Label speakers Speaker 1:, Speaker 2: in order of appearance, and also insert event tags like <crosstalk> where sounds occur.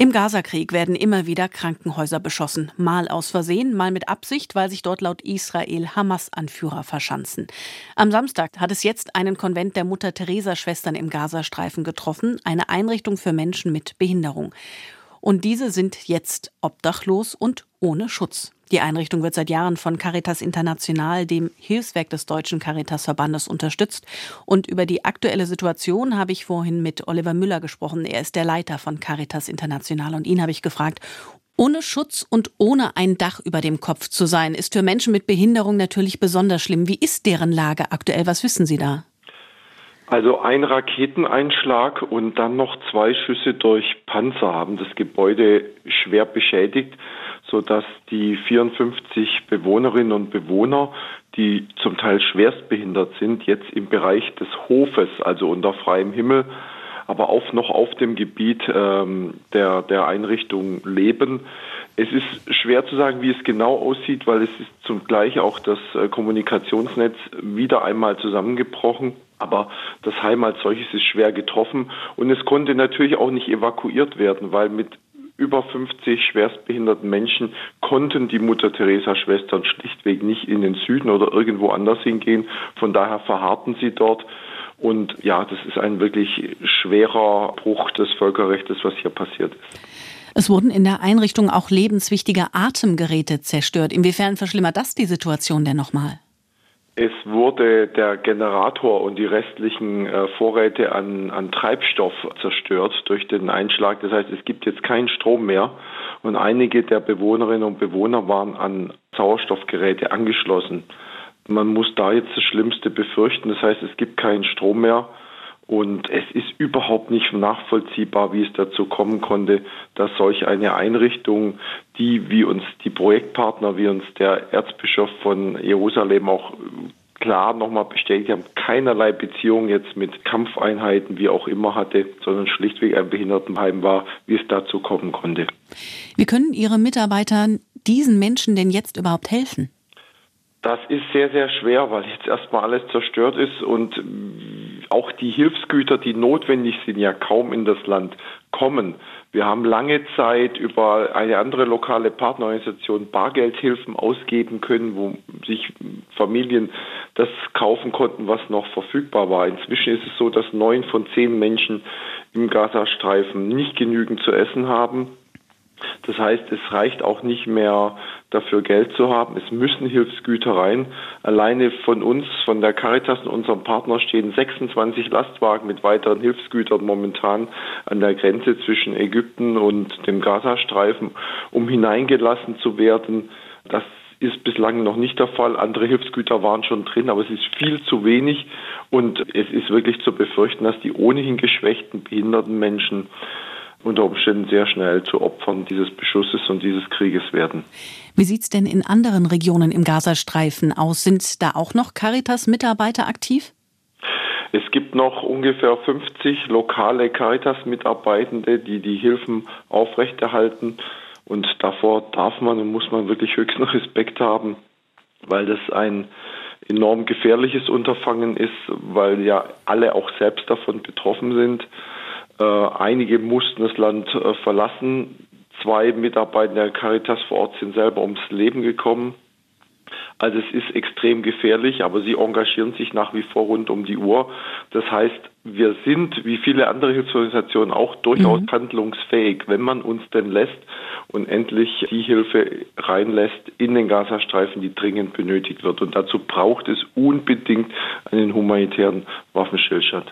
Speaker 1: Im Gazakrieg werden immer wieder Krankenhäuser beschossen, mal aus Versehen, mal mit Absicht, weil sich dort laut Israel Hamas-Anführer verschanzen. Am Samstag hat es jetzt einen Konvent der Mutter Teresa Schwestern im Gazastreifen getroffen, eine Einrichtung für Menschen mit Behinderung. Und diese sind jetzt obdachlos und ohne Schutz. Die Einrichtung wird seit Jahren von Caritas International, dem Hilfswerk des Deutschen Caritas-Verbandes, unterstützt. Und über die aktuelle Situation habe ich vorhin mit Oliver Müller gesprochen. Er ist der Leiter von Caritas International. Und ihn habe ich gefragt, ohne Schutz und ohne ein Dach über dem Kopf zu sein, ist für Menschen mit Behinderung natürlich besonders schlimm. Wie ist deren Lage aktuell? Was wissen Sie da?
Speaker 2: Also ein Raketeneinschlag und dann noch zwei Schüsse durch Panzer haben das Gebäude schwer beschädigt sodass die 54 Bewohnerinnen und Bewohner, die zum Teil schwerstbehindert sind, jetzt im Bereich des Hofes, also unter freiem Himmel, aber auch noch auf dem Gebiet ähm, der, der Einrichtung leben. Es ist schwer zu sagen, wie es genau aussieht, weil es ist zugleich auch das äh, Kommunikationsnetz wieder einmal zusammengebrochen. Aber das Heim als solches ist schwer getroffen und es konnte natürlich auch nicht evakuiert werden, weil mit über 50 schwerstbehinderten Menschen konnten die Mutter Teresa Schwestern schlichtweg nicht in den Süden oder irgendwo anders hingehen. Von daher verharrten sie dort. Und ja, das ist ein wirklich schwerer Bruch des Völkerrechts, was hier passiert ist.
Speaker 1: Es wurden in der Einrichtung auch lebenswichtige Atemgeräte zerstört. Inwiefern verschlimmert das die Situation denn nochmal?
Speaker 2: Es wurde der Generator und die restlichen äh, Vorräte an, an Treibstoff zerstört durch den Einschlag. Das heißt, es gibt jetzt keinen Strom mehr und einige der Bewohnerinnen und Bewohner waren an Sauerstoffgeräte angeschlossen. Man muss da jetzt das Schlimmste befürchten. Das heißt, es gibt keinen Strom mehr. Und es ist überhaupt nicht nachvollziehbar, wie es dazu kommen konnte, dass solch eine Einrichtung, die wie uns die Projektpartner, wie uns der Erzbischof von Jerusalem auch klar nochmal bestätigt haben, keinerlei Beziehung jetzt mit Kampfeinheiten, wie auch immer hatte, sondern schlichtweg ein Behindertenheim war, wie es dazu kommen konnte.
Speaker 1: Wie können Ihre Mitarbeiter diesen Menschen denn jetzt überhaupt helfen?
Speaker 2: Das ist sehr, sehr schwer, weil jetzt erstmal alles zerstört ist und auch die Hilfsgüter, die notwendig sind, ja kaum in das Land kommen. Wir haben lange Zeit über eine andere lokale Partnerorganisation Bargeldhilfen ausgeben können, wo sich Familien das kaufen konnten, was noch verfügbar war. Inzwischen ist es so, dass neun von zehn Menschen im Gazastreifen nicht genügend zu essen haben. Das heißt, es reicht auch nicht mehr dafür Geld zu haben. Es müssen Hilfsgüter rein. Alleine von uns, von der Caritas und unserem Partner stehen 26 Lastwagen mit weiteren Hilfsgütern momentan an der Grenze zwischen Ägypten und dem Gazastreifen, um hineingelassen zu werden. Das ist bislang noch nicht der Fall. Andere Hilfsgüter waren schon drin, aber es ist viel zu wenig und es ist wirklich zu befürchten, dass die ohnehin geschwächten, behinderten Menschen unter Umständen sehr schnell zu Opfern dieses Beschusses und dieses Krieges werden.
Speaker 1: Wie sieht es denn in anderen Regionen im Gazastreifen aus? Sind da auch noch Caritas-Mitarbeiter aktiv?
Speaker 2: Es gibt noch ungefähr 50 lokale Caritas-Mitarbeitende, die die Hilfen aufrechterhalten. Und davor darf man und muss man wirklich höchsten <laughs> Respekt haben, weil das ein enorm gefährliches Unterfangen ist, weil ja alle auch selbst davon betroffen sind. Äh, einige mussten das Land äh, verlassen. Zwei Mitarbeiter der Caritas vor Ort sind selber ums Leben gekommen. Also es ist extrem gefährlich, aber sie engagieren sich nach wie vor rund um die Uhr. Das heißt, wir sind, wie viele andere Hilfsorganisationen, auch durchaus mhm. handlungsfähig, wenn man uns denn lässt und endlich die Hilfe reinlässt in den Gazastreifen, die dringend benötigt wird. Und dazu braucht es unbedingt einen humanitären Waffenstillstand.